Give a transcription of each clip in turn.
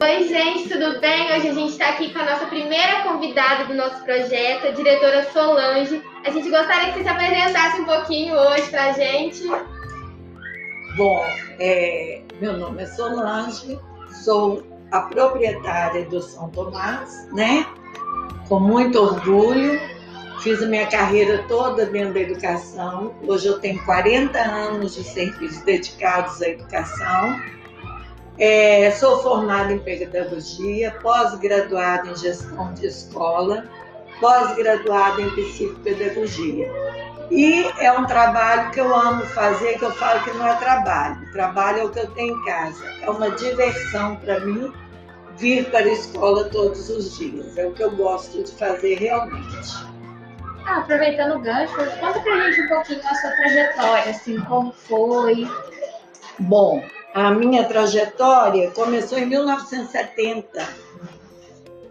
Oi, gente, tudo bem? Hoje a gente está aqui com a nossa primeira convidada do nosso projeto, a diretora Solange. A gente gostaria que você se apresentasse um pouquinho hoje para a gente. Bom, é, meu nome é Solange, sou a proprietária do São Tomás, né? Com muito orgulho. Fiz a minha carreira toda dentro da educação. Hoje eu tenho 40 anos de serviços dedicados à educação. É, sou formada em pedagogia, pós-graduada em gestão de escola, pós-graduada em psicopedagogia. E é um trabalho que eu amo fazer, que eu falo que não é trabalho. Trabalho é o que eu tenho em casa. É uma diversão para mim vir para a escola todos os dias. É o que eu gosto de fazer realmente. Ah, aproveitando o gancho, conta pra gente um pouquinho a sua trajetória, assim, como foi. Bom, a minha trajetória começou em 1970.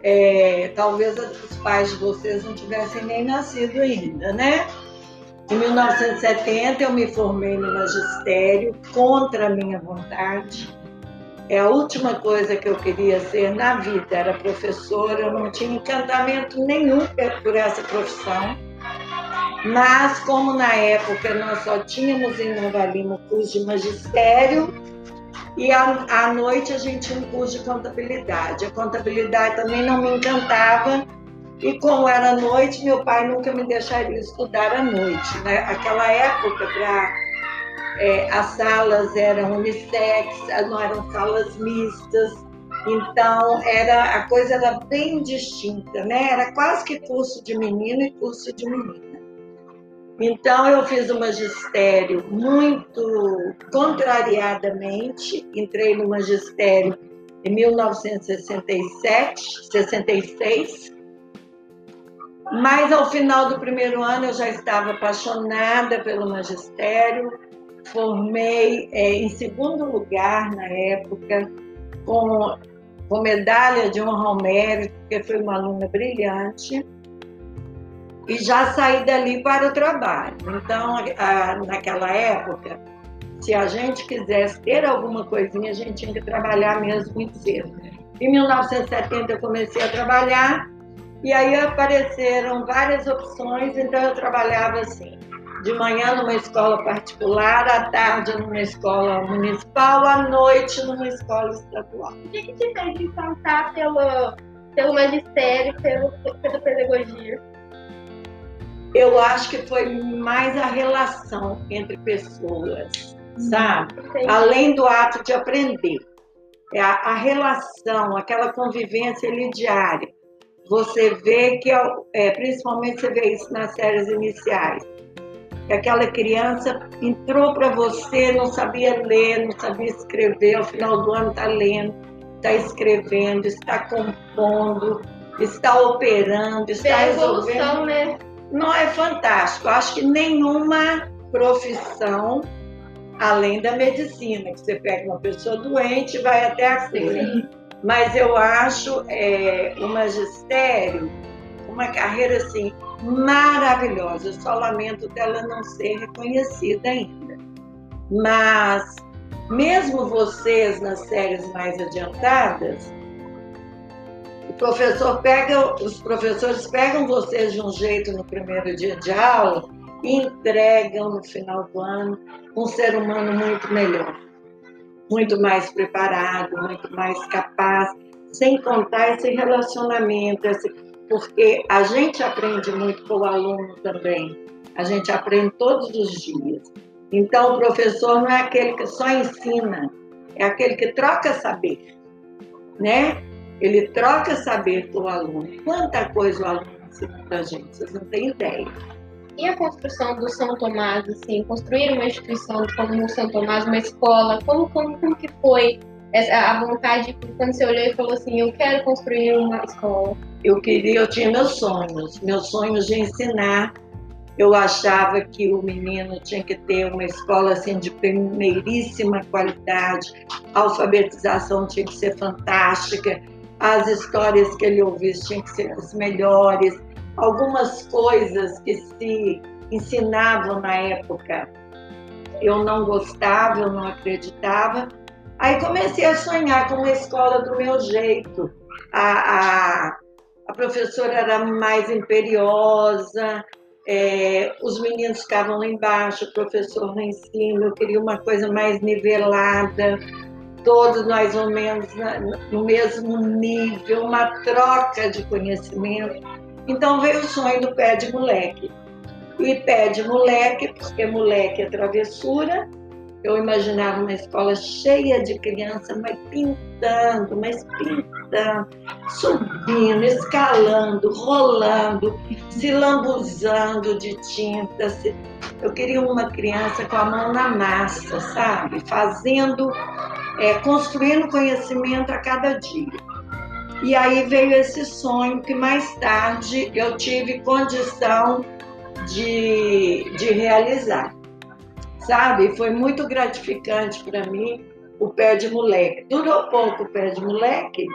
É, talvez os pais de vocês não tivessem nem nascido ainda, né? Em 1970 eu me formei no magistério contra a minha vontade. É a última coisa que eu queria ser na vida, era professora, eu não tinha encantamento nenhum por essa profissão. Mas, como na época nós só tínhamos em Nova Lima o curso de magistério, e à, à noite a gente tinha um curso de contabilidade. A contabilidade também não me encantava, e como era noite, meu pai nunca me deixaria estudar à noite. Né? Aquela época, para é, as salas eram unissex, não eram salas mistas, então era a coisa era bem distinta, né? Era quase que curso de menino e curso de menina. Então eu fiz o magistério muito contrariadamente, entrei no magistério em 1967, 66. Mas ao final do primeiro ano eu já estava apaixonada pelo magistério, formei é, em segundo lugar na época, com, com medalha de honra ao mérito, porque fui uma aluna brilhante e já saí dali para o trabalho. Então, naquela época, se a gente quisesse ter alguma coisinha, a gente tinha que trabalhar mesmo muito cedo. Em 1970 eu comecei a trabalhar e aí apareceram várias opções, então eu trabalhava assim, de manhã numa escola particular, à tarde numa escola municipal, à noite numa escola estadual. O que, que te fez encantar pelo, pelo magistério, pelo, pela pedagogia? Eu acho que foi mais a relação entre pessoas, sabe? Além do ato de aprender. É a, a relação, aquela convivência ali diária. Você vê que, é, principalmente você vê isso nas séries iniciais, que aquela criança entrou para você, não sabia ler, não sabia escrever, ao final do ano está lendo, está escrevendo, está compondo, está operando, está Vê resolvendo. Evolução, né? Não é fantástico. Acho que nenhuma profissão, além da medicina, que você pega uma pessoa doente e vai até a cura. Mas eu acho é, o magistério uma carreira assim maravilhosa. Eu só lamento dela não ser reconhecida ainda. Mas mesmo vocês nas séries mais adiantadas, professor pega, os professores pegam vocês de um jeito no primeiro dia de aula e entregam no final do ano um ser humano muito melhor, muito mais preparado, muito mais capaz, sem contar esse relacionamento, esse, porque a gente aprende muito com o aluno também, a gente aprende todos os dias. Então, o professor não é aquele que só ensina, é aquele que troca saber, né? Ele troca saber com o aluno. Quanta coisa o aluno ensina para a gente, vocês não têm ideia. E a construção do São Tomás, assim, construir uma instituição como o São Tomás, uma escola, como, como, como que foi a vontade, quando você olhou e falou assim, eu quero construir uma escola? Eu queria, eu tinha meus sonhos, meus sonhos de ensinar. Eu achava que o menino tinha que ter uma escola assim de primeiríssima qualidade, a alfabetização tinha que ser fantástica, as histórias que ele ouvisse tinham que ser as melhores, algumas coisas que se ensinavam na época eu não gostava, eu não acreditava, Aí comecei a sonhar com uma escola do meu jeito. A, a, a professora era mais imperiosa, é, os meninos ficavam lá embaixo, o professor lá em cima. Eu queria uma coisa mais nivelada, todos mais ou menos no mesmo nível, uma troca de conhecimento. Então veio o sonho do pé de moleque. E pé de moleque, porque moleque é travessura, eu imaginava uma escola cheia de crianças, mas pintando, mas pintando, subindo, escalando, rolando, se lambuzando de tinta. Eu queria uma criança com a mão na massa, sabe? Fazendo, é, construindo conhecimento a cada dia. E aí veio esse sonho que mais tarde eu tive condição de, de realizar sabe? Foi muito gratificante para mim o pé de moleque. Durou pouco o pé de moleque,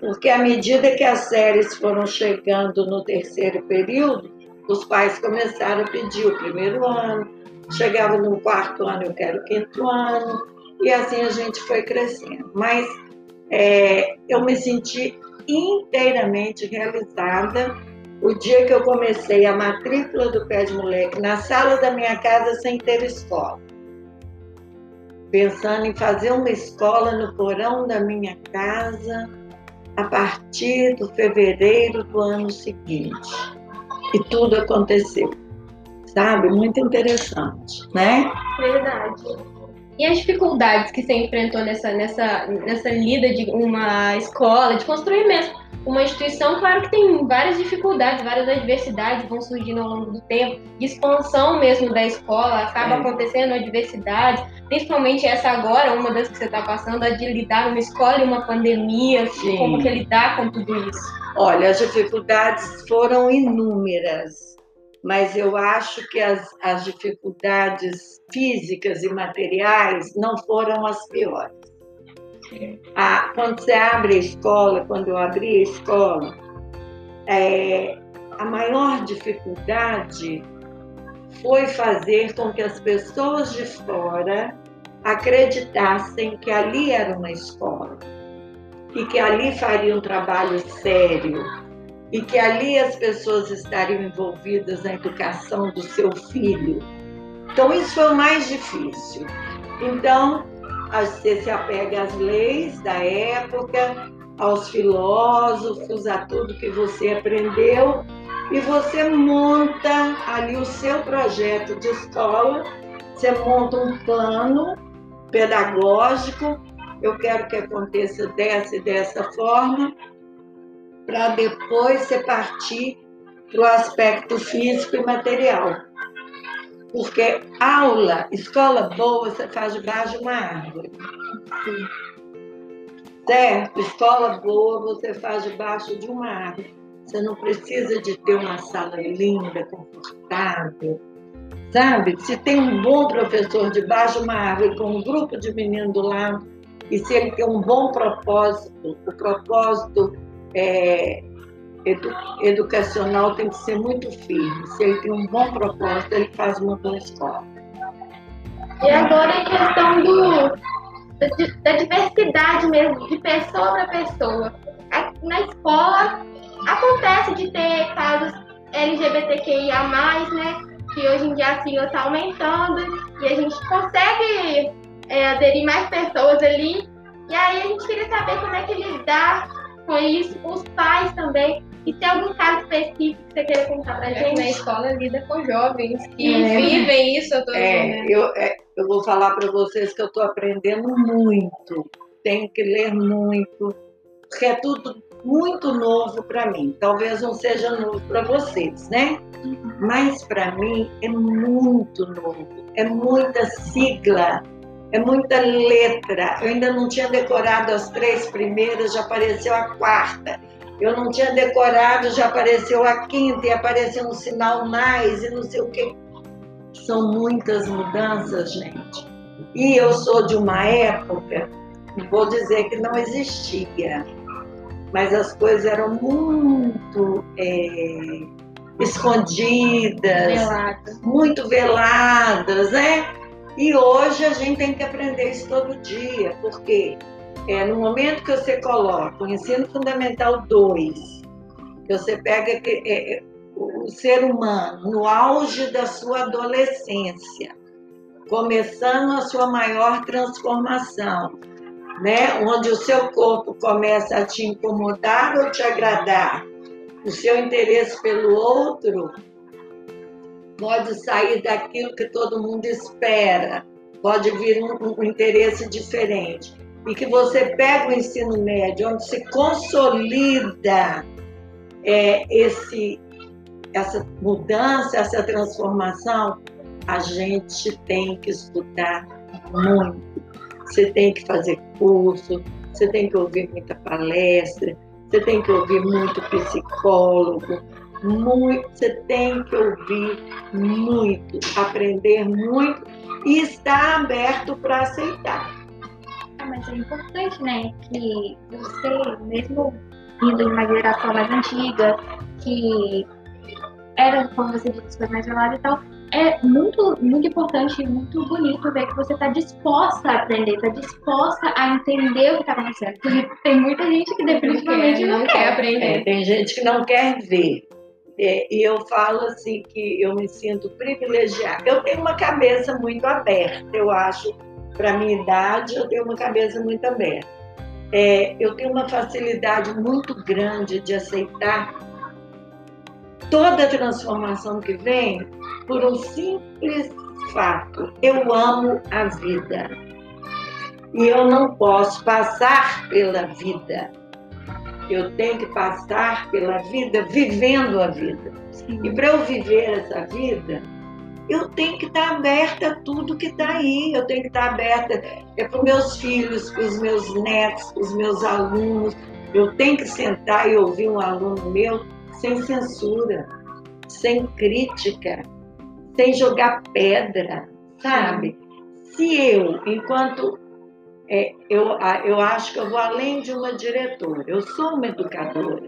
porque à medida que as séries foram chegando no terceiro período, os pais começaram a pedir o primeiro ano, chegava no quarto ano, eu quero o quinto ano, e assim a gente foi crescendo. Mas é, eu me senti inteiramente realizada o dia que eu comecei a matrícula do pé de moleque na sala da minha casa sem ter escola. Pensando em fazer uma escola no porão da minha casa a partir do fevereiro do ano seguinte. E tudo aconteceu. Sabe? Muito interessante, né? Verdade. E as dificuldades que você enfrentou nessa, nessa, nessa lida de uma escola, de construir mesmo uma instituição, claro que tem várias dificuldades, várias adversidades vão surgindo ao longo do tempo, expansão mesmo da escola, acaba é. acontecendo adversidades, principalmente essa agora, uma das que você está passando, a de lidar numa escola e uma pandemia, como que lidar com tudo isso? Olha, as dificuldades foram inúmeras, mas eu acho que as, as dificuldades físicas e materiais não foram as piores. Ah, quando você abre a escola, quando eu abri a escola, é, a maior dificuldade foi fazer com que as pessoas de fora acreditassem que ali era uma escola e que ali faria um trabalho sério e que ali as pessoas estariam envolvidas na educação do seu filho. Então isso foi o mais difícil. Então você se apega às leis da época, aos filósofos, a tudo que você aprendeu e você monta ali o seu projeto de escola, você monta um plano pedagógico, eu quero que aconteça dessa e dessa forma, para depois você partir para o aspecto físico e material. Porque aula, escola boa, você faz debaixo de uma árvore. Certo? Escola boa, você faz debaixo de uma árvore. Você não precisa de ter uma sala linda, confortável. Sabe? Se tem um bom professor debaixo de uma árvore com um grupo de meninos do lado, e se ele tem um bom propósito, o propósito é, edu educacional tem que ser muito firme. Se ele tem um bom propósito, ele faz uma boa escola. E agora a questão do, da, diversidade mesmo, de pessoa para pessoa. Na escola acontece de ter casos LGBTQIA, né? Que hoje em dia a sigla está aumentando e a gente consegue é, aderir mais pessoas ali. E aí a gente queria saber como é que lidar com isso, os pais também, e tem algum caso específico que você queira contar pra gente? Na escola lida com jovens que é. vivem isso a todo é, Eu, é, eu vou falar para vocês que eu estou aprendendo muito. Tenho que ler muito, porque é tudo muito novo para mim. Talvez não seja novo para vocês, né? Mas para mim é muito novo. É muita sigla, é muita letra. Eu ainda não tinha decorado as três primeiras, já apareceu a quarta. Eu não tinha decorado, já apareceu a quinta e apareceu um sinal mais e não sei o quê. São muitas mudanças, gente. E eu sou de uma época, não vou dizer que não existia, mas as coisas eram muito é, escondidas, veladas. muito veladas, né? E hoje a gente tem que aprender isso todo dia, porque é, no momento que você coloca o ensino fundamental 2, que você pega é, é, o ser humano no auge da sua adolescência, começando a sua maior transformação, né? onde o seu corpo começa a te incomodar ou te agradar, o seu interesse pelo outro pode sair daquilo que todo mundo espera, pode vir um, um interesse diferente. E que você pega o ensino médio, onde se consolida é, esse, essa mudança, essa transformação, a gente tem que estudar muito. Você tem que fazer curso, você tem que ouvir muita palestra, você tem que ouvir muito psicólogo, muito, você tem que ouvir muito, aprender muito e estar aberto para aceitar. Ah, mas é importante, né, que você, mesmo indo em uma geração mais antiga, que era, como você disse, coisas mais veladas e tal, é muito, muito importante e muito bonito ver que você está disposta a aprender, está disposta a entender o que está acontecendo. Porque tem muita gente que definitivamente não, não, quer, aprender. É, tem gente que não quer ver. É, e eu falo assim que eu me sinto privilegiada. Eu tenho uma cabeça muito aberta, eu acho. Para minha idade, eu tenho uma cabeça muito aberta. É, eu tenho uma facilidade muito grande de aceitar toda transformação que vem por um simples fato: eu amo a vida. E eu não posso passar pela vida. Eu tenho que passar pela vida vivendo a vida. Sim. E para eu viver essa vida, eu tenho que estar aberta a tudo que está aí. Eu tenho que estar aberta é para os meus filhos, para os meus netos, para os meus alunos. Eu tenho que sentar e ouvir um aluno meu sem censura, sem crítica, sem jogar pedra, sabe? Se eu, enquanto é, eu, eu acho que eu vou além de uma diretora, eu sou uma educadora.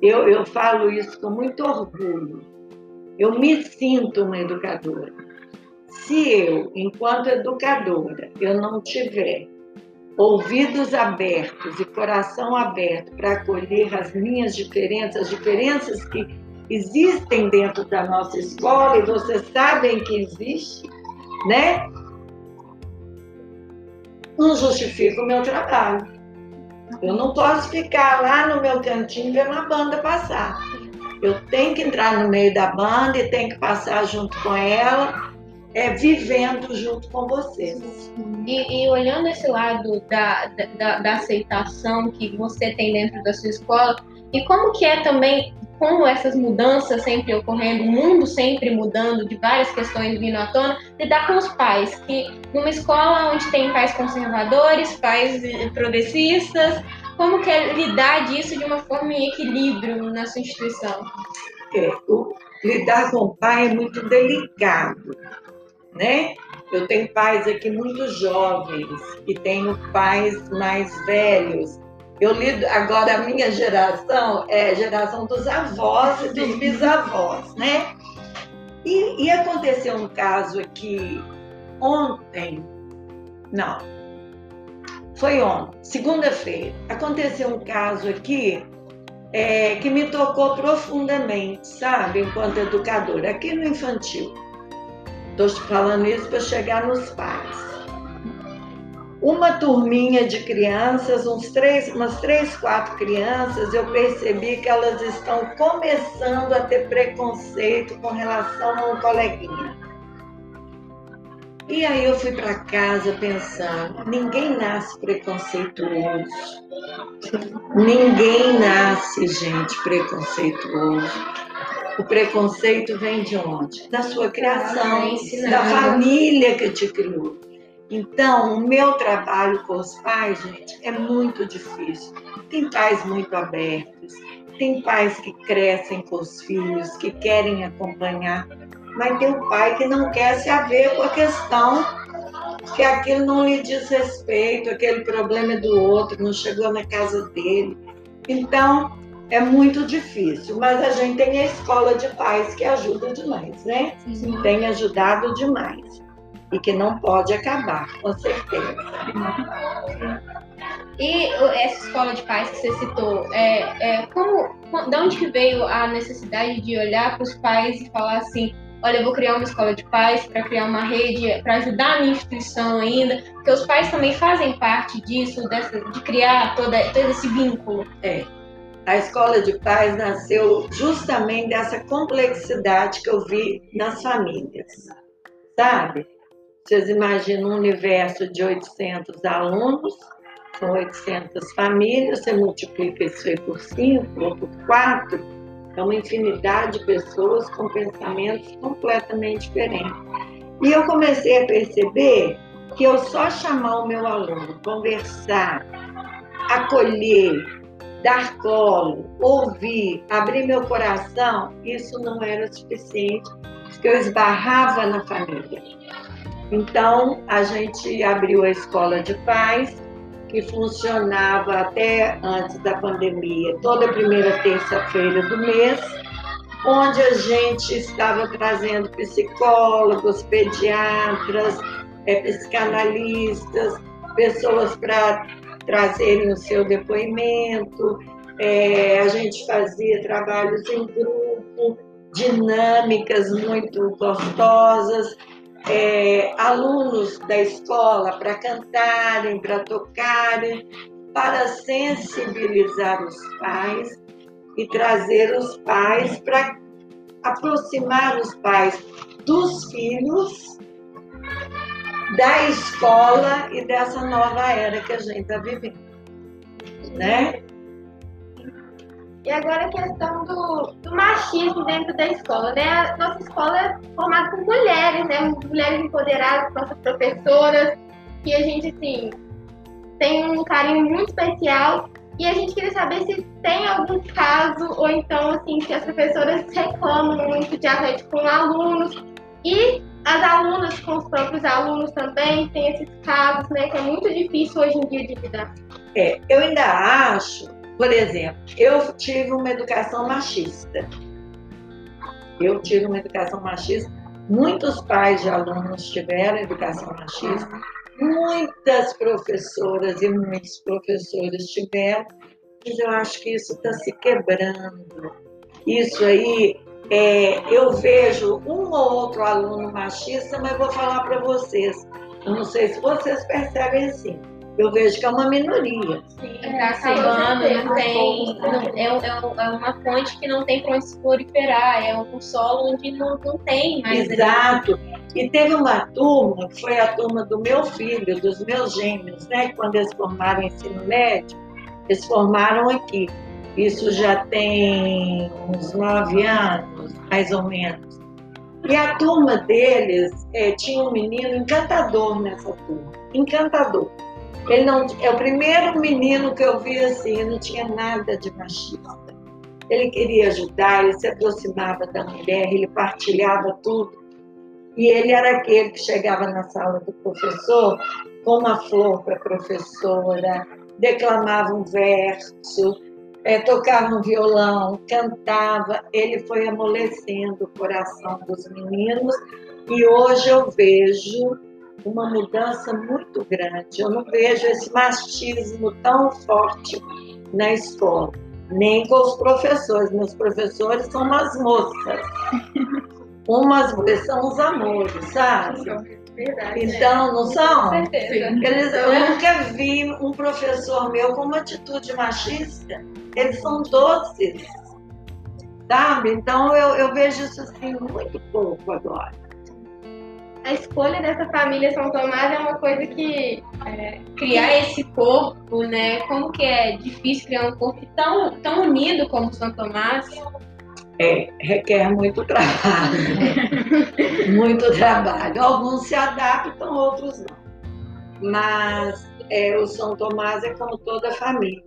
Eu, eu falo isso com muito orgulho. Eu me sinto uma educadora. Se eu, enquanto educadora, eu não tiver ouvidos abertos e coração aberto para acolher as minhas diferenças, as diferenças que existem dentro da nossa escola e vocês sabem que existe, né? Não justifica o meu trabalho. Eu não posso ficar lá no meu cantinho vendo a banda passar. Eu tenho que entrar no meio da banda e tenho que passar junto com ela, é, vivendo junto com vocês. E, e olhando esse lado da, da, da aceitação que você tem dentro da sua escola, e como que é também como essas mudanças sempre ocorrendo, o mundo sempre mudando, de várias questões vindo à tona, lidar com os pais, que numa escola onde tem pais conservadores, pais progressistas, como que é lidar disso de uma forma em equilíbrio na sua instituição? É, o, lidar com o pai é muito delicado, né? Eu tenho pais aqui muito jovens e tenho pais mais velhos eu lido agora a minha geração é geração dos avós e dos bisavós, né? E, e aconteceu um caso aqui ontem, não, foi ontem, segunda-feira. Aconteceu um caso aqui é, que me tocou profundamente, sabe, enquanto educadora, aqui no infantil. Estou falando isso para chegar nos pais uma turminha de crianças, uns três, umas três, quatro crianças, eu percebi que elas estão começando a ter preconceito com relação a um coleguinha. E aí eu fui para casa pensando, ninguém nasce preconceituoso. Ninguém nasce, gente, preconceituoso. O preconceito vem de onde? Da sua criação, da família que te criou. Então, o meu trabalho com os pais, gente, é muito difícil. Tem pais muito abertos, tem pais que crescem com os filhos, que querem acompanhar, mas tem um pai que não quer se haver com a questão que aquilo não lhe diz respeito, aquele problema é do outro, não chegou na casa dele. Então, é muito difícil, mas a gente tem a escola de pais que ajuda demais, né? Sim. Tem ajudado demais. E que não pode acabar, com certeza. E essa escola de pais que você citou, é, é, como, de onde veio a necessidade de olhar para os pais e falar assim, olha, eu vou criar uma escola de pais para criar uma rede, para ajudar a minha instituição ainda, porque os pais também fazem parte disso, dessa, de criar toda, todo esse vínculo. É. A escola de pais nasceu justamente dessa complexidade que eu vi nas famílias, sabe? Vocês imaginam um universo de 800 alunos, são 800 famílias, você multiplica isso aí por 5 ou por 4, é uma infinidade de pessoas com pensamentos completamente diferentes. E eu comecei a perceber que eu só chamar o meu aluno, conversar, acolher, dar colo, ouvir, abrir meu coração, isso não era suficiente, porque eu esbarrava na família. Então, a gente abriu a escola de paz, que funcionava até antes da pandemia, toda primeira terça-feira do mês, onde a gente estava trazendo psicólogos, pediatras, é, psicanalistas, pessoas para trazerem o seu depoimento. É, a gente fazia trabalhos em grupo, dinâmicas muito gostosas é, alunos da escola para cantarem, para tocarem, para sensibilizar os pais e trazer os pais para aproximar os pais dos filhos, da escola e dessa nova era que a gente está vivendo, né? E agora a questão do, do, machismo dentro da escola, né? A nossa escola é formada por mulheres, né? Mulheres empoderadas, nossas professoras, que a gente, assim, tem um carinho muito especial. E a gente queria saber se tem algum caso, ou então, assim, se as professoras reclamam muito de arranjo com alunos. E as alunas com os próprios alunos também, tem esses casos, né? Que é muito difícil hoje em dia de lidar. É, eu ainda acho por exemplo, eu tive uma educação machista. Eu tive uma educação machista. Muitos pais de alunos tiveram educação machista. Muitas professoras e muitos professores tiveram. Mas eu acho que isso está se quebrando. Isso aí, é, eu vejo um ou outro aluno machista, mas vou falar para vocês. Eu não sei se vocês percebem assim eu vejo que é uma minoria. Sim, está acabando, não tem. Não, é, é, é, uma fonte que não tem para onde se proliferar, é um solo onde não, não tem mais. Exato. E teve uma turma, que foi a turma do meu filho, dos meus gêmeos, né? Quando eles formaram ensino médio, eles formaram aqui. Isso já tem uns nove anos, mais ou menos. E a turma deles é, tinha um menino encantador nessa turma, encantador. Ele não, é o primeiro menino que eu vi assim, não tinha nada de machista. Ele queria ajudar, ele se aproximava da mulher, ele partilhava tudo. E ele era aquele que chegava na sala do professor com uma flor para a professora, declamava um verso, é, tocava um violão, cantava. Ele foi amolecendo o coração dos meninos e hoje eu vejo uma mudança muito grande. Eu não vejo esse machismo tão forte na escola, nem com os professores. Meus professores são umas moças. Umas são os amores, sabe? Verdade, então, não são? Com Eles, eu nunca vi um professor meu com uma atitude machista. Eles são doces, sabe? Então, eu, eu vejo isso assim muito pouco agora a escolha dessa família São Tomás é uma coisa que é, criar esse corpo, né? Como que é difícil criar um corpo tão, tão unido como São Tomás? É, requer muito trabalho. muito trabalho. Alguns se adaptam, outros não. Mas é, o São Tomás é como toda família.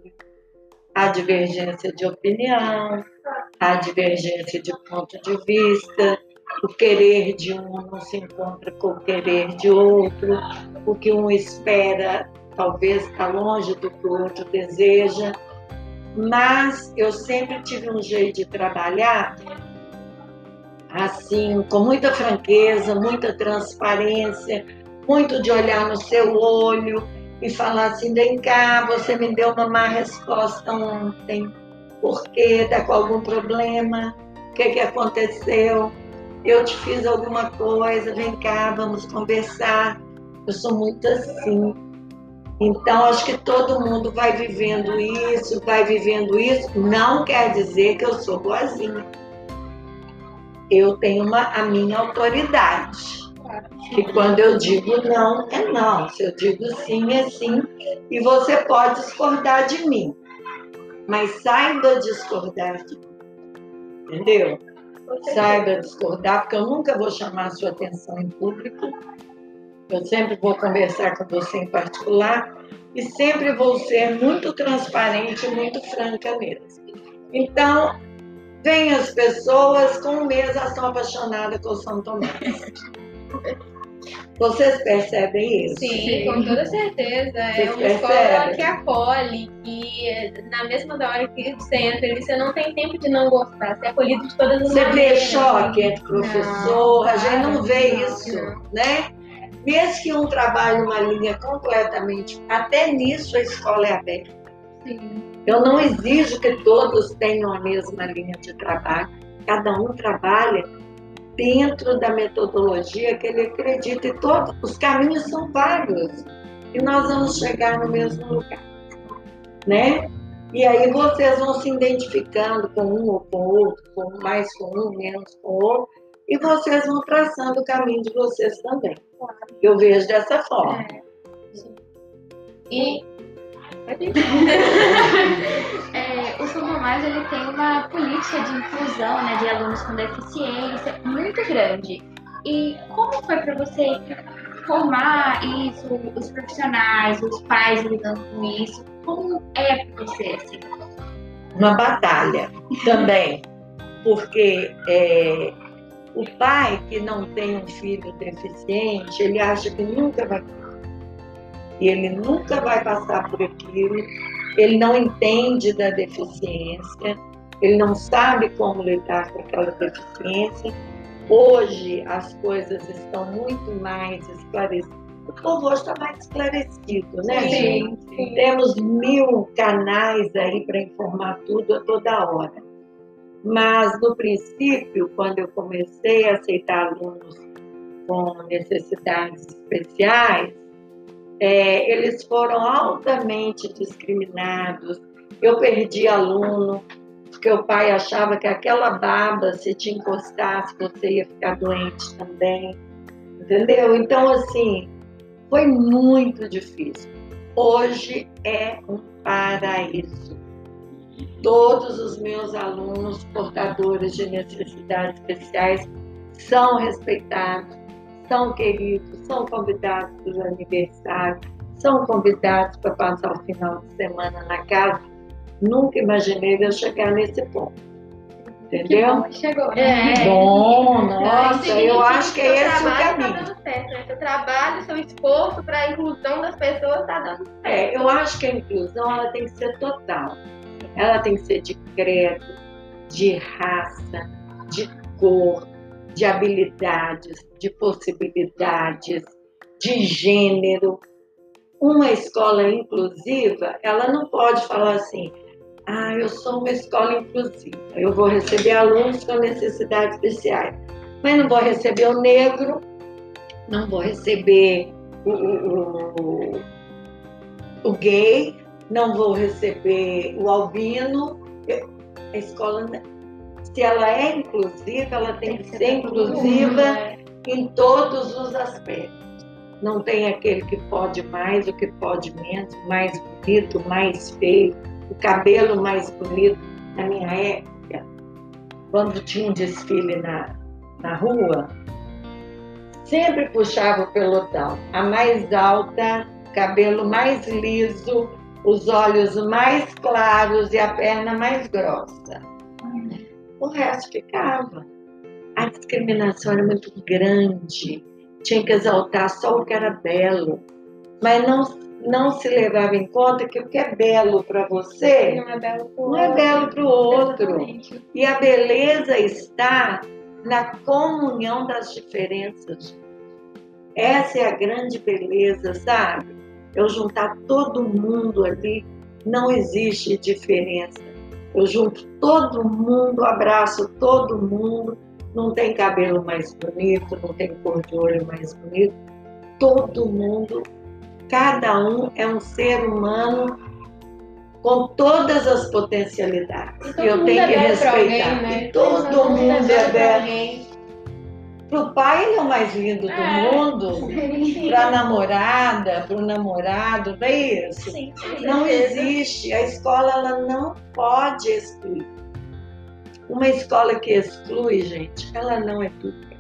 Há divergência de opinião, há divergência de ponto de vista, o querer de um não se encontra com o querer de outro, o que um espera talvez está longe do que o outro deseja. Mas eu sempre tive um jeito de trabalhar assim, com muita franqueza, muita transparência, muito de olhar no seu olho e falar assim: vem cá, você me deu uma má resposta ontem, por quê? Está com algum problema? O que, que aconteceu? Eu te fiz alguma coisa, vem cá, vamos conversar. Eu sou muito assim. Então, acho que todo mundo vai vivendo isso, vai vivendo isso. Não quer dizer que eu sou boazinha. Eu tenho uma, a minha autoridade. Que quando eu digo não, é não. Se eu digo sim, é sim. E você pode discordar de mim. Mas saiba discordar de mim. Entendeu? Saiba discordar, porque eu nunca vou chamar a sua atenção em público. Eu sempre vou conversar com você em particular e sempre vou ser muito transparente, muito franca mesmo. Então, vem as pessoas, com um mês apaixonadas com o São Tomé. Vocês percebem isso? Sim, com toda certeza. é uma escola que acolhe, que na mesma hora que você entra, você não tem tempo de não gostar, você é acolhido de todas as você maneiras. Você vê choque entre professor, não, a gente não vê isso, não. né? Mesmo que um trabalhe uma linha completamente, até nisso a escola é aberta. Sim. Eu não exijo que todos tenham a mesma linha de trabalho, cada um trabalha dentro da metodologia que ele acredita, e todos os caminhos são vários, e nós vamos chegar no mesmo lugar, né? E aí vocês vão se identificando com um ou com outro, com mais com um, menos com outro, e vocês vão traçando o caminho de vocês também. Eu vejo dessa forma. É. E é, o São Tomás ele tem uma política de inclusão né, de alunos com deficiência muito grande. E como foi para você formar isso, os profissionais, os pais lidando com isso? Como é para você? Assim? Uma batalha também, porque é, o pai que não tem um filho deficiente, ele acha que nunca vai ele nunca vai passar por aquilo, ele não entende da deficiência, ele não sabe como lidar com aquela deficiência. Hoje as coisas estão muito mais esclarecidas. O povo hoje está mais esclarecido, né, sim, gente? Sim. Temos mil canais aí para informar tudo a toda hora. Mas, no princípio, quando eu comecei a aceitar alunos com necessidades especiais, é, eles foram altamente discriminados. Eu perdi aluno, porque o pai achava que aquela baba, se te encostasse, você ia ficar doente também. Entendeu? Então, assim, foi muito difícil. Hoje é um paraíso. Todos os meus alunos portadores de necessidades especiais são respeitados, são queridos, são convidados para o aniversário, são convidados para passar o final de semana na casa. Nunca imaginei eu chegar nesse ponto. Entendeu? Que bom, chegou, né? É. Bom, nossa, é eu acho que é esse o caminho. Tá dando certo, né? Seu trabalho, seu esforço para a inclusão das pessoas está dando certo. É, eu acho que a inclusão ela tem que ser total. Ela tem que ser de credo, de raça, de cor, de habilidades, de possibilidades, de gênero. Uma escola inclusiva, ela não pode falar assim, ah, eu sou uma escola inclusiva, eu vou receber alunos com necessidades especiais, mas não vou receber o negro, não vou receber o, o, o, o gay, não vou receber o albino. A escola se ela é inclusiva, ela tem, tem que, ser inclusiva né? em todos os aspectos. Não tem aquele que pode mais, o que pode menos, mais bonito, mais feio, o cabelo mais bonito. Na minha época, quando tinha um desfile na, na rua, sempre puxava o pelotão. A mais alta, cabelo mais liso, os olhos mais claros e a perna mais grossa o resto ficava. A discriminação era muito grande, tinha que exaltar só o que era belo, mas não, não se levava em conta que o que é belo para você não é belo para o é outro. outro. E a beleza está na comunhão das diferenças. Essa é a grande beleza, sabe? Eu juntar todo mundo ali, não existe diferença. Eu junto todo mundo, abraço todo mundo. Não tem cabelo mais bonito, não tem cor de olho mais bonito. Todo mundo, cada um é um ser humano com todas as potencialidades. E eu tenho é que respeitar. Alguém, né? Todo, todo mundo é belo. Para o pai ele é o mais lindo do é. mundo, para a namorada, para o namorado, não é isso? Sim, não existe. A escola ela não pode excluir. Uma escola que exclui, gente, ela não educa.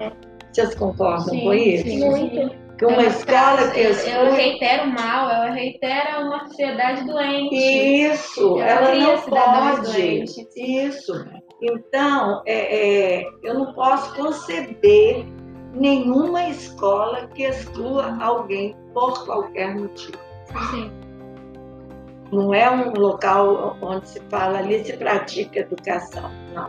É. Vocês concordam sim, com isso? Sim, muito. Que uma escola que exclui... Ela reitera o mal, ela reitera uma sociedade doente. Isso, ela, ela não pode. Isso. Então, é, é, eu não posso conceber nenhuma escola que exclua alguém por qualquer motivo. Sim. Não é um local onde se fala ali se pratica educação, não.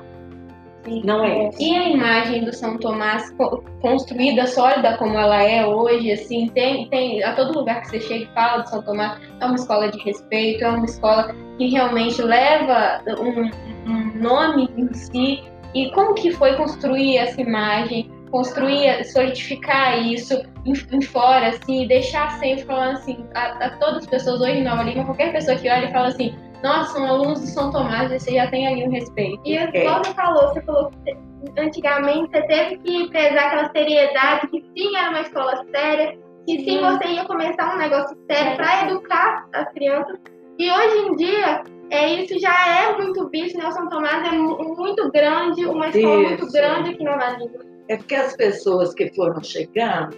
Sim. Não é isso. E a imagem do São Tomás construída, sólida como ela é hoje, assim, tem, tem a todo lugar que você chega e fala de São Tomás, é uma escola de respeito, é uma escola que realmente leva um, um nome em si. E como que foi construir essa imagem, construir, solidificar isso em, em fora, assim, deixar sempre falando assim, a, a, todas as pessoas hoje em Nova Lima, qualquer pessoa que olha e fala assim, nossa, são alunos de São Tomás, você já tem ali um respeito. E igual você falou, você falou que antigamente você teve que prezar aquela seriedade, que sim era uma escola séria, que sim você ia começar um negócio sério para educar as crianças. E hoje em dia, é, isso já é muito visto, né? O São Tomás é muito grande, uma escola isso. muito grande aqui na Vale. É porque as pessoas que foram chegando,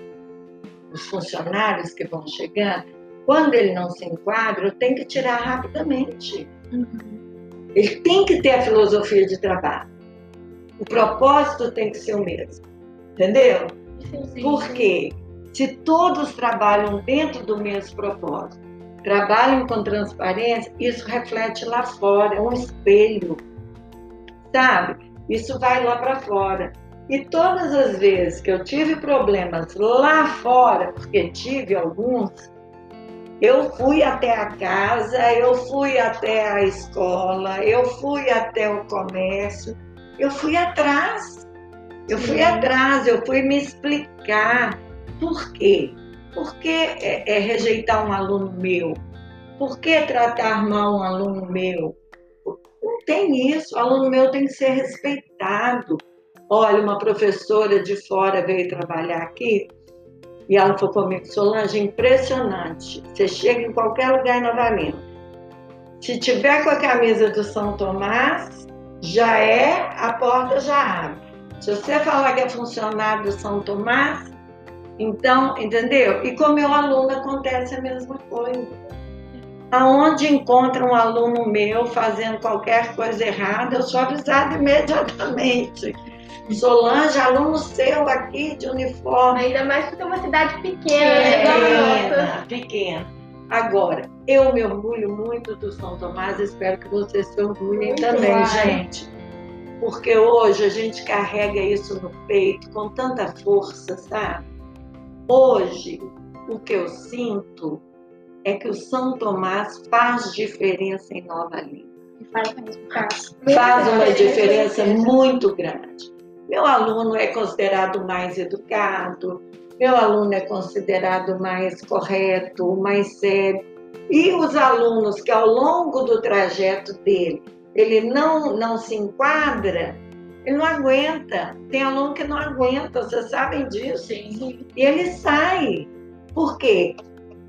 os funcionários que vão chegando, quando ele não se enquadra, tem que tirar rapidamente. Uhum. Ele tem que ter a filosofia de trabalho. O propósito tem que ser o mesmo. Entendeu? Sim, sim, Porque se todos trabalham dentro do mesmo propósito, trabalham com transparência, isso reflete lá fora, é um espelho, sabe? Isso vai lá para fora. E todas as vezes que eu tive problemas lá fora, porque tive alguns, eu fui até a casa, eu fui até a escola, eu fui até o comércio, eu fui atrás. Eu fui Sim. atrás, eu fui me explicar por quê. Por que é, é rejeitar um aluno meu? Por que tratar mal um aluno meu? Não tem isso. O aluno meu tem que ser respeitado. Olha, uma professora de fora veio trabalhar aqui e ela falou comigo, Solange, impressionante. Você chega em qualquer lugar em Nova Lima. Se tiver com a camisa do São Tomás, já é, a porta já abre. Se você falar que é funcionário do São Tomás, então, entendeu? E com meu aluno acontece a mesma coisa. Aonde encontra um aluno meu fazendo qualquer coisa errada, eu sou avisada imediatamente. Solange, aluno seu aqui de uniforme. Ainda mais porque é uma cidade pequena, né? Pequena, pequena. Agora, eu me orgulho muito do São Tomás, espero que vocês se orgulhem muito também, gente. Porque hoje a gente carrega isso no peito com tanta força, sabe? Hoje, o que eu sinto é que o São Tomás faz diferença em Nova Lima. Faz, faz uma diferença muito grande. Meu aluno é considerado mais educado, meu aluno é considerado mais correto, mais sério. E os alunos que ao longo do trajeto dele, ele não, não se enquadra, ele não aguenta. Tem aluno que não aguenta, vocês sabem disso. Sim. E ele sai. Por quê?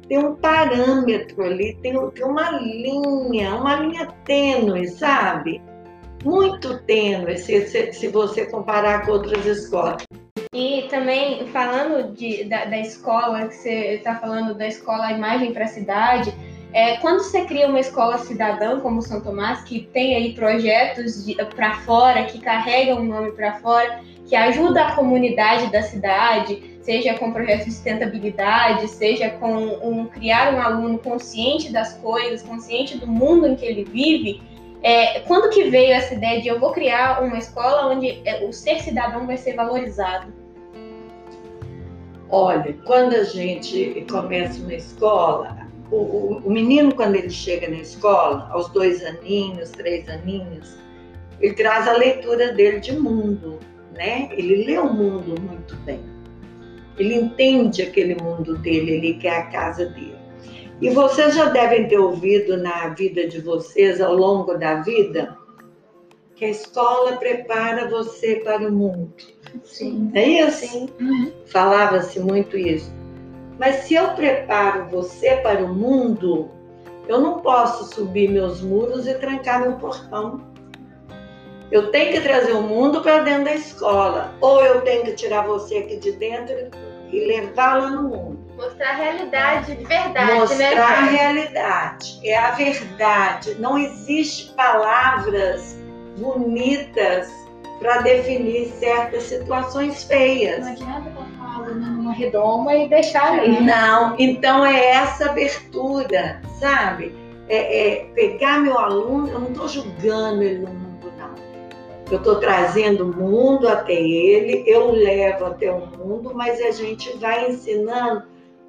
Tem um parâmetro ali, tem, tem uma linha, uma linha tênue, sabe? Muito tênue se, se, se você comparar com outras escolas. E também, falando de, da, da escola, que você está falando da escola, a imagem para a cidade, é, quando você cria uma escola cidadã como São Tomás, que tem aí projetos para fora, que carregam o nome para fora, que ajuda a comunidade da cidade, seja com projetos de sustentabilidade, seja com um, criar um aluno consciente das coisas, consciente do mundo em que ele vive, é, quando que veio essa ideia de eu vou criar uma escola onde é, o ser cidadão vai ser valorizado? Olha, quando a gente começa uma escola, o, o, o, menino, quando ele chega na escola, aos dois aninhos, três aninhos, ele traz a leitura dele de mundo, né? Ele lê o mundo muito bem. Ele entende aquele mundo dele, ele quer a casa dele. E vocês já devem ter ouvido na vida de vocês, ao longo da vida, que a escola prepara você para o mundo. Sim. É isso? Sim. Uhum. Falava-se muito isso. Mas se eu preparo você para o mundo, eu não posso subir meus muros e trancar meu portão. Eu tenho que trazer o mundo para dentro da escola, ou eu tenho que tirar você aqui de dentro e levá-la no mundo. Mostrar a realidade de verdade, Mostrar né? a realidade. É a verdade. Não existe palavras bonitas para definir certas situações feias. Não adianta redoma e deixar ali. Não, então é essa abertura, sabe? É, é pegar meu aluno, eu não estou julgando ele no mundo, não. Eu estou trazendo o mundo até ele, eu levo até o mundo, mas a gente vai ensinando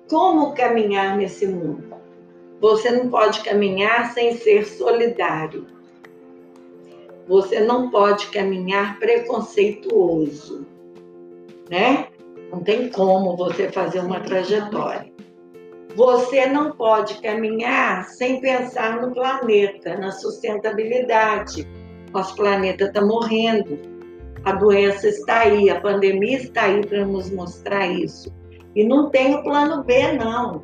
como caminhar nesse mundo. Você não pode caminhar sem ser solidário. Você não pode caminhar preconceituoso, né? Não tem como você fazer uma trajetória. Você não pode caminhar sem pensar no planeta, na sustentabilidade. Nosso planeta está morrendo. A doença está aí, a pandemia está aí para nos mostrar isso. E não tem o plano B, não.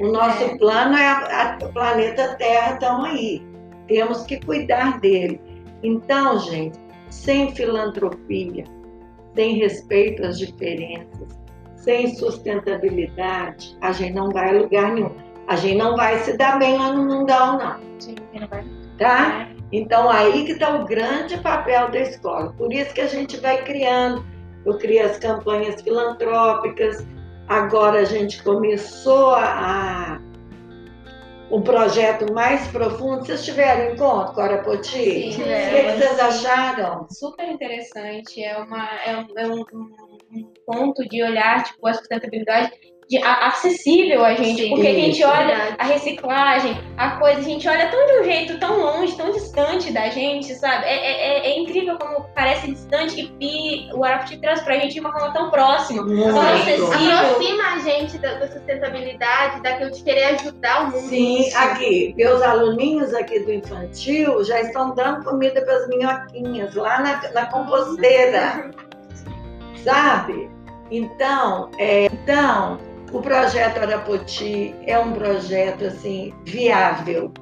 O nosso É. plano é a, a- o planeta Terra, estão aí. Temos que cuidar dele. Então, gente, sem filantropia, sem respeito às diferenças, sem sustentabilidade, a gente não vai a lugar nenhum. A gente não vai se dar bem lá no mundão, não, não tá? Então, aí que está o grande papel da escola. Por isso que a gente vai criando. Eu criei as campanhas filantrópicas, agora a gente começou a um projeto mais profundo. Vocês tiveram encontro com a Arapoti? Sim, O que, tivemos. que vocês acharam? super interessante. É, uma, é, um, é um- um ponto de olhar tipo, a sustentabilidade de, a- acessível a gente. Sim, porque a gente olha Verdade. a reciclagem, a coisa, a gente olha tão de um jeito tão longe, tão distante da gente, sabe? É, é- é- é incrível como parece distante e, o Arapti traz pra gente de uma forma tão próxima. Muito. acessível. Aproxima a gente da, da sustentabilidade, daquilo de querer ajudar o mundo. Sim, aqui, meus aluninhos aqui do infantil já estão dando comida para as minhoquinhas lá na, na composteira, sabe? Então, é, então, o projeto Arapoti é um projeto assim viável,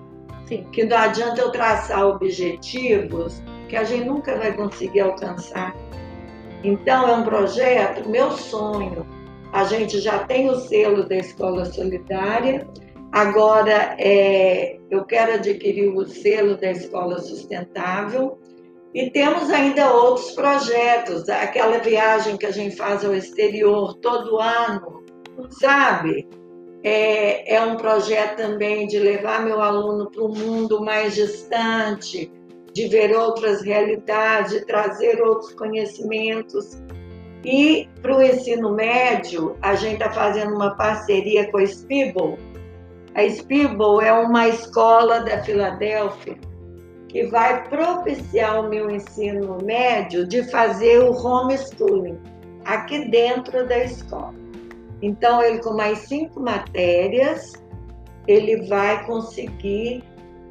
Sim. que não adianta eu traçar objetivos que a gente nunca vai conseguir alcançar. Então, é um projeto, meu sonho. A gente já tem o selo da Escola Solidária, agora é, eu quero adquirir o selo da Escola Sustentável. E temos ainda outros projetos, aquela viagem que a gente faz ao exterior todo ano, sabe? É, é um projeto também de levar meu aluno para um mundo mais distante, de ver outras realidades, de trazer outros conhecimentos. E para o ensino médio, a gente está fazendo uma parceria com a Spibble. A Spibble é uma escola da Filadélfia que vai propiciar o meu ensino médio de fazer o homeschooling aqui dentro da escola. Então, ele com mais cinco matérias, ele vai conseguir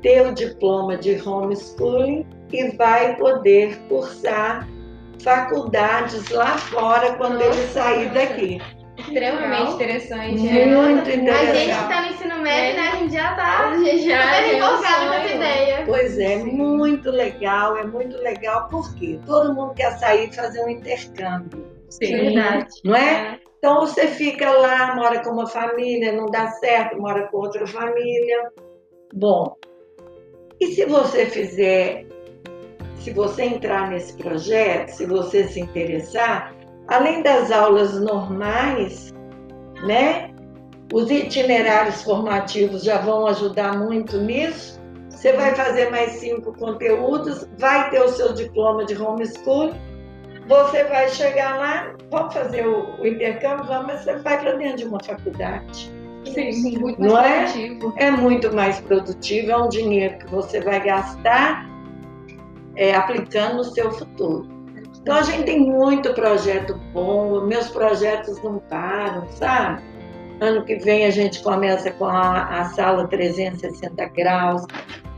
ter o diploma de homeschooling e vai poder cursar faculdades lá fora quando ele sair daqui. Extremamente Legal. interessante. é. Muito A gente que interessante. tá no ensino médio, né? A gente já tá Já, super é empolgado com essa ideia. Pois é, muito legal, é muito legal, porque todo mundo quer sair e fazer um intercâmbio, Sim. Verdade. não é? Então você fica lá, mora com uma família, não dá certo, mora com outra família. Bom, e se você fizer, se você entrar nesse projeto, se você se interessar, além das aulas normais, né? Os itinerários formativos já vão ajudar muito nisso. Você vai fazer mais cinco conteúdos, vai ter o seu diploma de homeschool, você vai chegar lá, vamos fazer o, o intercâmbio, vamos, mas você vai para dentro de uma faculdade. Sim, Sim. muito Não é? mais produtivo. É muito mais produtivo, é um dinheiro que você vai gastar é, aplicando no seu futuro. Então a gente tem muito projeto bom, meus projetos não param, sabe? Ano que vem a gente começa com a, a sala 360 graus,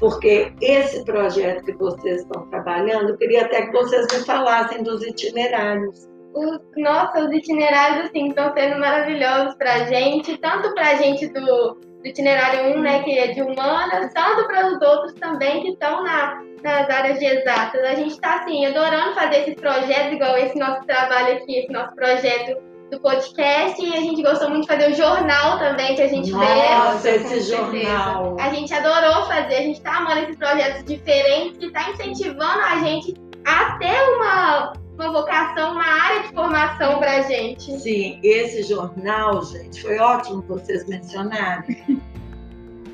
porque esse projeto que vocês estão trabalhando, eu queria até que vocês me falassem dos itinerários. Os, nossa, os itinerários assim estão sendo maravilhosos pra gente, tanto pra gente do, do itinerário 1, né, que é de humanas, tanto para os outros também que estão na, nas áreas de exatas. A gente está assim, adorando fazer esses projetos, igual esse nosso trabalho aqui, esse nosso projeto do podcast, e a gente gostou muito de fazer o jornal também que a gente fez. Nossa, esse jornal. A gente adorou fazer, a gente tá amando esses projetos diferentes que tá incentivando a gente a ter uma, uma vocação, uma área de formação pra gente. Sim, esse jornal, gente, foi ótimo vocês mencionarem.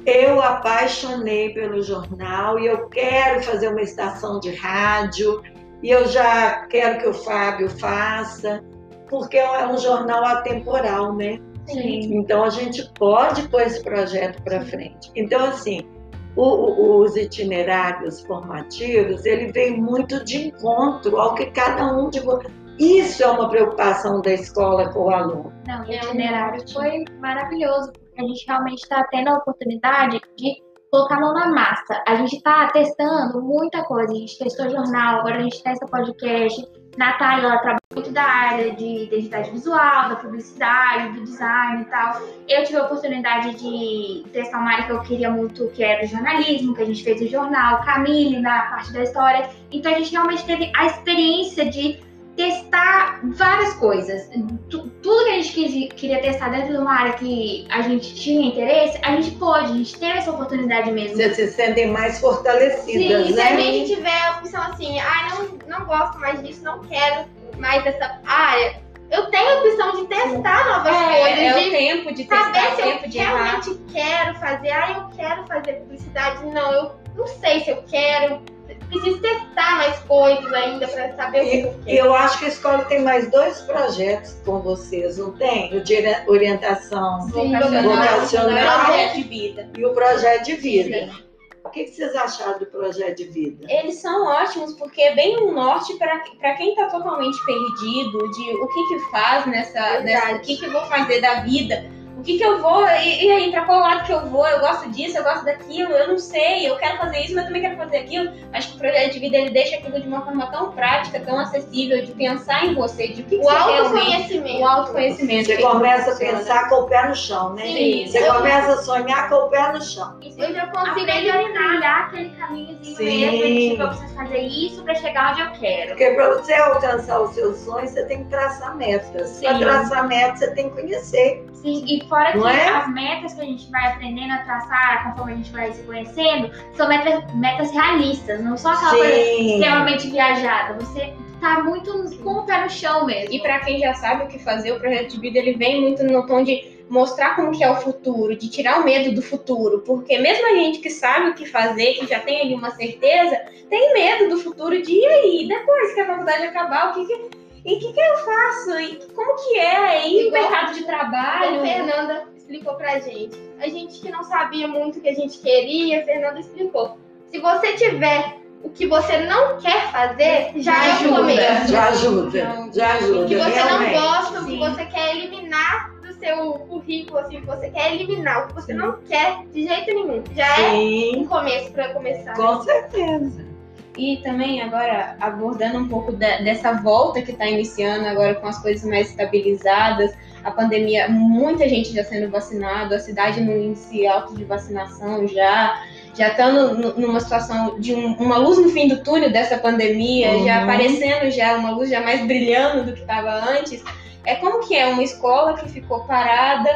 Eu apaixonei pelo jornal e eu quero fazer uma estação de rádio e eu já quero que o Fábio faça, porque é um jornal atemporal, né? Sim. Então a gente pode pôr esse projeto para frente. Então, assim, o- o- os itinerários formativos, ele vem muito de encontro ao que cada um de vocês. Isso é uma preocupação da escola com o aluno. Não, o É itinerário foi maravilhoso, porque a gente realmente está tendo a oportunidade de colocar a mão na massa. A gente está testando muita coisa. A gente testou jornal, agora a gente testa podcast. Natália, ela trabalha muito da área de identidade visual, da publicidade, do design e tal. Eu tive a oportunidade de testar uma área que eu queria muito, que era o jornalismo, que a gente fez o jornal, Camille na parte da história. Então a gente realmente teve a experiência de testar várias coisas. Tu- Tudo que a gente queria testar dentro de uma área que a gente tinha interesse, a gente pôde, a gente teve essa oportunidade mesmo. Vocês se sentem mais fortalecidas, Sim, se a né? gente tiver a opção assim, ah, não, não gosto mais disso, não quero mais dessa área, eu tenho a opção de testar novas coisas, É, é de o tempo de saber testar, o se tempo eu de errar. realmente quero fazer. Ah, eu quero fazer publicidade. Não, eu não sei se eu quero. Preciso testar mais coisas ainda para saber o que eu E quero. eu acho que a escola tem mais dois projetos com vocês, não tem? O de ori- orientação Sim, vocacional projeto de vida. e o projeto de vida. O que que vocês acharam do projeto de vida? Eles são ótimos porque é bem um norte para quem está totalmente perdido de o que que faz nessa, nessa o que que eu vou fazer da vida, o que que eu vou e, e aí para qual lado que eu vou? Eu gosto disso, eu gosto daquilo, eu não sei, eu quero fazer isso, mas também quero fazer aquilo. Acho que o projeto de vida ele deixa aquilo de uma forma tão prática, tão acessível, de pensar em você, de o que, que O você realmente autoconhecimento. o autoconhecimento. Você que começa a pensar com o pé no chão, né? Sim, Você eu- começa a sonhar com o pé no chão. Eu já consigo eliminar. trilhar aquele caminhozinho Sim. mesmo, e, tipo, eu preciso fazer isso pra chegar onde eu quero. Porque para você alcançar os seus sonhos, você tem que traçar metas. Para Sim. traçar metas, você tem que conhecer. Sim, e fora Não que é? as metas que a gente vai aprendendo a traçar conforme a gente vai se conhecendo são metas, metas realistas, não só aquela coisa Sim. extremamente viajada. Você tá muito com o pé no chão mesmo. E para quem já sabe o que fazer, o projeto de vida ele vem muito no tom de mostrar como que é o futuro, de tirar o medo do futuro, porque mesmo a gente que sabe o que fazer, que já tem ali uma certeza, tem medo do futuro de e aí, depois que a faculdade acabar, o que que, e o que, que eu faço? E como que é? E o mercado de A trabalho? Fernanda explicou pra gente. A gente que não sabia muito o que a gente queria, a Fernanda explicou. Se você tiver o que você não quer fazer, já, é o ajuda. começo. Já ajuda, já ajuda. O que você realmente. não gosta, o que você quer eliminar do seu currículo, assim, o que você quer eliminar, o que você não quer de jeito nenhum. Já é Sim, um começo pra começar. com certeza. E também agora abordando um pouco da- dessa volta que está iniciando agora com as coisas mais estabilizadas, a pandemia, muita gente já sendo vacinada, a cidade no índice alto de vacinação já, já estando numa situação de um- uma luz no fim do túnel dessa pandemia, já Uhum. aparecendo já uma luz já mais brilhando do que estava antes. É como que é uma escola que ficou parada,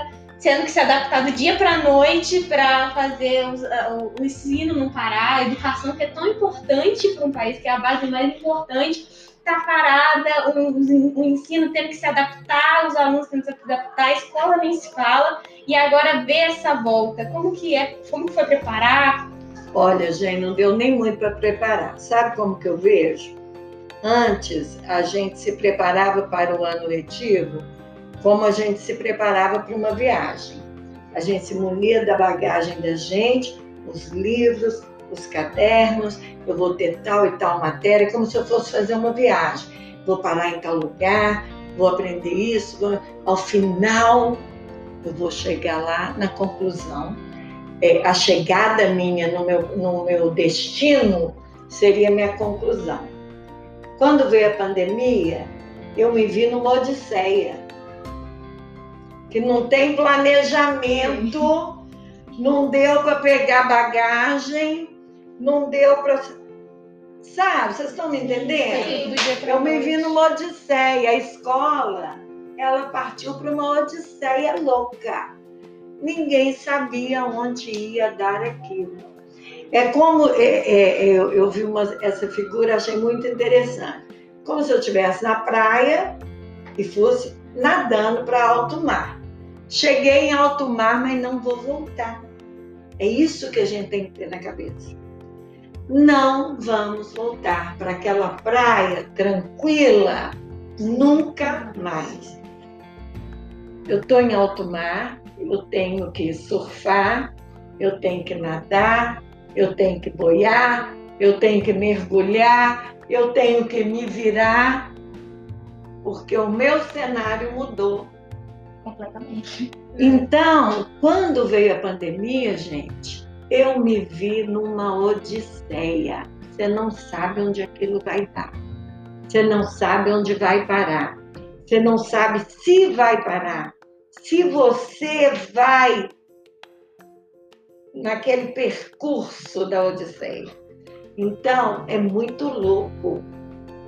sendo que se adaptar do dia para noite para fazer a- o, o ensino não parar, a educação que é tão importante para um país, que é a base mais importante, está parada, o, o- ensino tendo que se adaptar, os alunos tendo que se adaptar, a escola nem se fala, e agora ver essa volta, como que é, como foi preparar? Olha, gente, não deu nem muito para preparar. Sabe como que eu vejo? antes a gente se preparava para o ano letivo como a gente se preparava para uma viagem. A gente se munia da bagagem da gente, os livros, os cadernos, eu vou ter tal e tal matéria, como se eu fosse fazer uma viagem. Vou parar em tal lugar, vou aprender isso, vou... ao final eu vou chegar lá na conclusão. É, a chegada minha no meu, no meu destino seria minha conclusão. Quando veio a pandemia, eu me vi numa odisseia, que não tem planejamento, não deu para pegar bagagem, não deu para. Sabe, vocês estão me entendendo? Sim, eu me vi numa odisseia. A escola, ela partiu para uma odisseia louca. Ninguém sabia onde ia dar aquilo. É como é, é, eu, eu, vi uma, essa figura, achei muito interessante. Como se eu estivesse na praia e fosse nadando para alto mar. Cheguei em alto mar, mas não vou voltar. É isso que a gente tem que ter na cabeça não vamos voltar para aquela praia tranquila nunca mais. Eu estou em alto mar, eu tenho que surfar, eu tenho que nadar, eu tenho que boiar, eu tenho que mergulhar, eu tenho que me virar, porque o meu cenário mudou. Completamente. Então, quando veio a pandemia, gente, eu me vi numa odisseia. Você não sabe onde aquilo vai dar. Você não sabe onde vai parar. Você não sabe se vai parar. Se você vai naquele percurso da Odisseia. Então, é muito louco.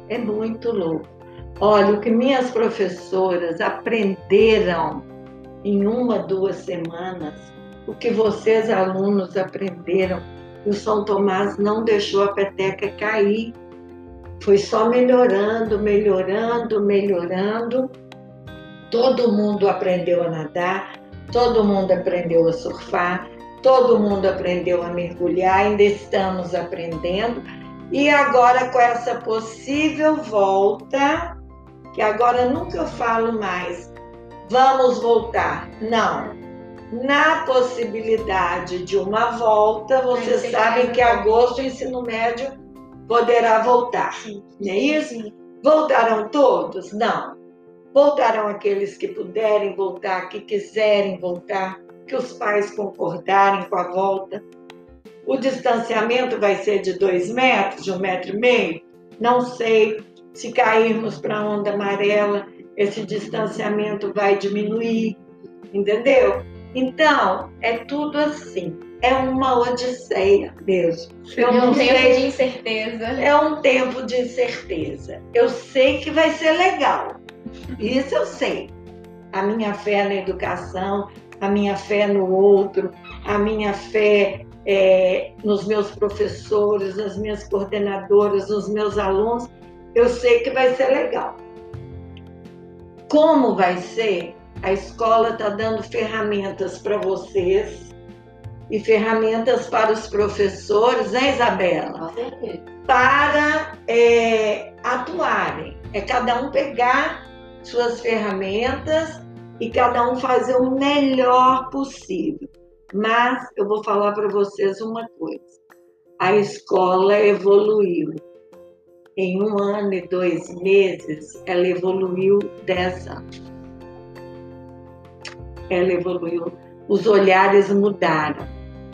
É muito louco. Olha, o que minhas professoras aprenderam em uma, duas semanas o que vocês, alunos, aprenderam. O São Tomás não deixou a peteca cair. Foi só melhorando, melhorando, melhorando. Todo mundo aprendeu a nadar, todo mundo aprendeu a surfar, todo mundo aprendeu a mergulhar, ainda estamos aprendendo. E agora, com essa possível volta, que agora nunca falo mais, vamos voltar. Não, na possibilidade de uma volta, vocês sabem que agosto o ensino médio poderá voltar. Sim. Não é isso? Sim. Voltarão todos? Não. Voltarão aqueles que puderem voltar, que quiserem voltar, que os pais concordarem com a volta. O distanciamento vai ser de dois metros, de um metro e meio? Não sei. Se cairmos para a onda amarela, esse distanciamento vai diminuir, entendeu? Então, é tudo assim. É uma odisseia mesmo. É um tempo de incerteza. É um tempo de incerteza. Eu sei que vai ser legal. Isso eu sei. A minha fé na educação, a minha fé no outro, a minha fé é, nos meus professores, nas minhas coordenadoras, nos meus alunos, eu sei que vai ser legal. Como vai ser? A escola está dando ferramentas para vocês e ferramentas para os professores, né, Isabela? Para é, atuarem. É cada um pegar suas ferramentas e cada um fazer o melhor possível. Mas eu vou falar para vocês uma coisa: a escola evoluiu. Em um ano e dois meses, ela evoluiu dez anos ela evoluiu, os olhares mudaram.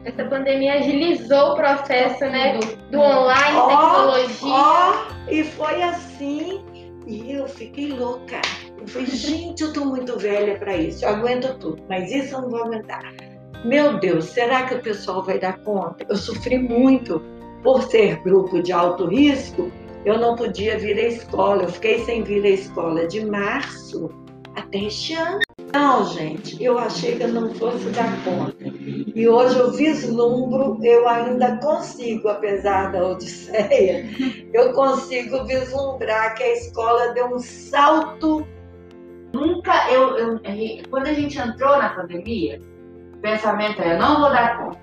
Essa pandemia agilizou o processo, né, do, do online, oh, tecnologia. Oh, e foi assim, e eu fiquei louca. Eu falei, gente, eu tô muito velha para isso, eu aguento tudo, mas isso eu não vou aguentar. Meu Deus, será que o pessoal vai dar conta? Eu sofri muito por ser grupo de alto risco, eu não podia vir à escola. Eu fiquei sem vir à escola de março até este ano. Não, gente, eu achei que eu não fosse dar conta. E hoje eu vislumbro, eu ainda consigo, apesar da Odisseia, eu consigo vislumbrar que a escola deu um salto. Nunca, eu, eu quando a gente entrou na pandemia, o pensamento era: não vou dar conta.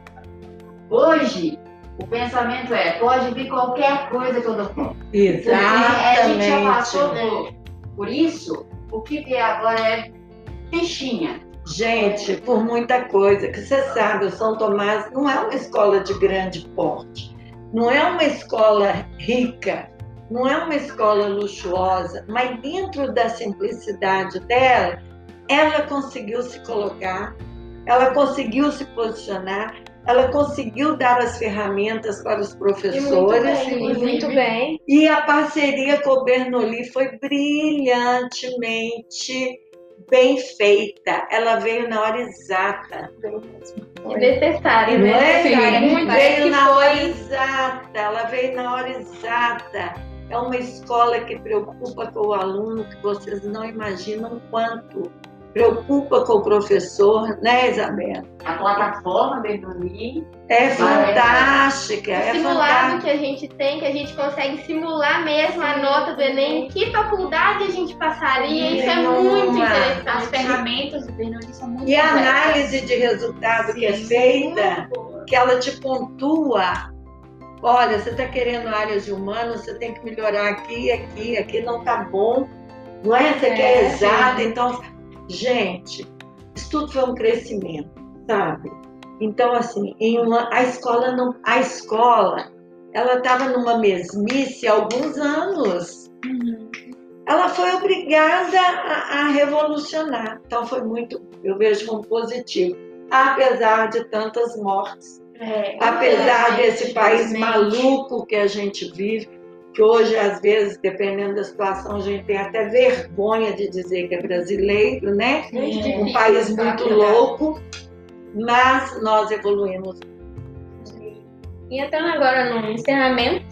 Hoje, O pensamento é, pode vir qualquer coisa que eu dou. Exatamente. A gente já passou por, por isso, o que vier agora é fichinha. Gente, por muita coisa, que você sabe, o São Tomás não é uma escola de grande porte, não é uma escola rica, não é uma escola luxuosa, mas dentro da simplicidade dela, ela conseguiu se colocar, ela conseguiu se posicionar, ela conseguiu dar as ferramentas para os professores. E muito bem. E, muito bem. e a parceria com o Bernoulli foi brilhantemente bem feita. Ela veio na hora exata. Necessária, né? é? Necessária. Sim, Muito veio na hora exata. Ela veio na hora exata. É uma escola que preocupa com o aluno, que vocês não imaginam quanto. Preocupa com o professor, né, Isabela? A plataforma Bernoulli, É fantástica, é simulado fantástica. que a gente tem, que a gente consegue simular mesmo a nota do Enem, que faculdade a gente passaria, isso é muito Nenhuma. As interessante. ferramentas do Bernoulli são muito E a análise de resultado que é feita, que ela te pontua. Olha, você está querendo áreas de humanos, você tem que melhorar aqui, aqui, aqui não tá bom. Não é? Você É, quer exato. Então, gente, isso tudo foi um crescimento, sabe? Então, assim, em uma, a escola não. A escola, ela estava numa mesmice há alguns anos. Uhum. Ela foi obrigada a, a revolucionar. Então foi muito, eu vejo como positivo. Apesar de tantas mortes, É, apesar infelizmente, desse país maluco que a gente vive, que hoje, às vezes, dependendo da situação, a gente tem até vergonha de dizer que é brasileiro, né? Muito Um país muito verdade. louco, mas nós evoluímos. E entrando agora no encerramento,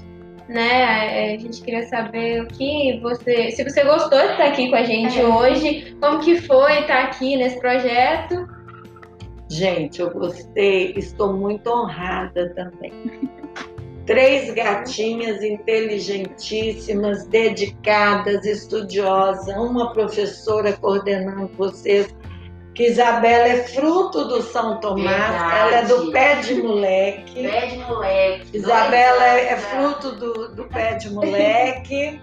né? A gente queria saber o que você. Se você gostou de estar aqui com a gente É. hoje, como que foi estar aqui nesse projeto? Gente, eu gostei, estou muito honrada também. Três gatinhas inteligentíssimas, dedicadas, estudiosas, uma professora coordenando vocês, que Isabela é fruto do São Tomás, Verdade. ela é do pé de moleque. pé de moleque. Isabela é, é fruto do, do pé de moleque.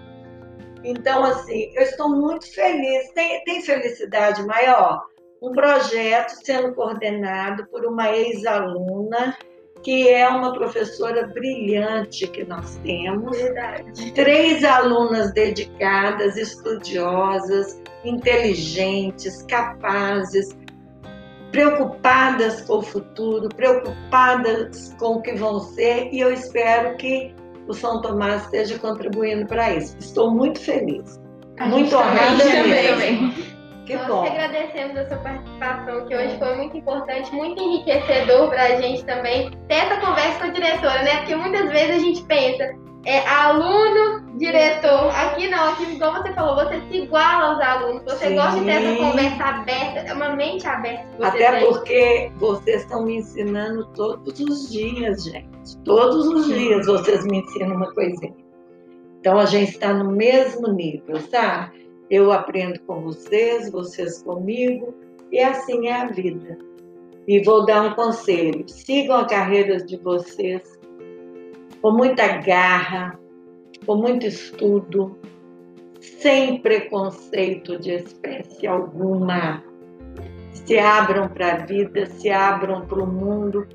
Então, assim, eu estou muito feliz. Tem, tem felicidade maior? Um projeto sendo coordenado por uma ex-aluna, que é uma professora brilhante que nós temos. Três alunas dedicadas, estudiosas, inteligentes, capazes, preocupadas com o futuro, preocupadas com o que vão ser, e eu espero que o São Tomás esteja contribuindo para isso. Estou muito feliz. A Muito também, honrada também. Que Nós bom. que agradecemos a sua participação, que hoje foi muito importante, muito enriquecedor para a gente também ter essa conversa com a diretora, né? Porque muitas vezes a gente pensa, é aluno, diretor. Aqui não, aqui, igual você falou, você se iguala aos alunos, você Sim. gosta de ter essa conversa aberta, é uma mente aberta Até tem. porque vocês estão me ensinando todos os dias, gente. Todos os dias vocês me ensinam uma coisinha. Então a gente está no mesmo nível, sabe? Eu aprendo com vocês, vocês comigo, e assim é a vida. E vou dar um conselho: sigam a carreira de vocês com muita garra, com muito estudo, sem preconceito de espécie alguma. Se abram para a vida, se abram para o mundo,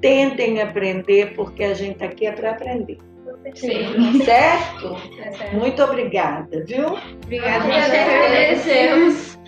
tentem aprender, porque a gente aqui é para aprender. Sim. Certo? Muito obrigada, viu? Obrigada, Nós agradecemos.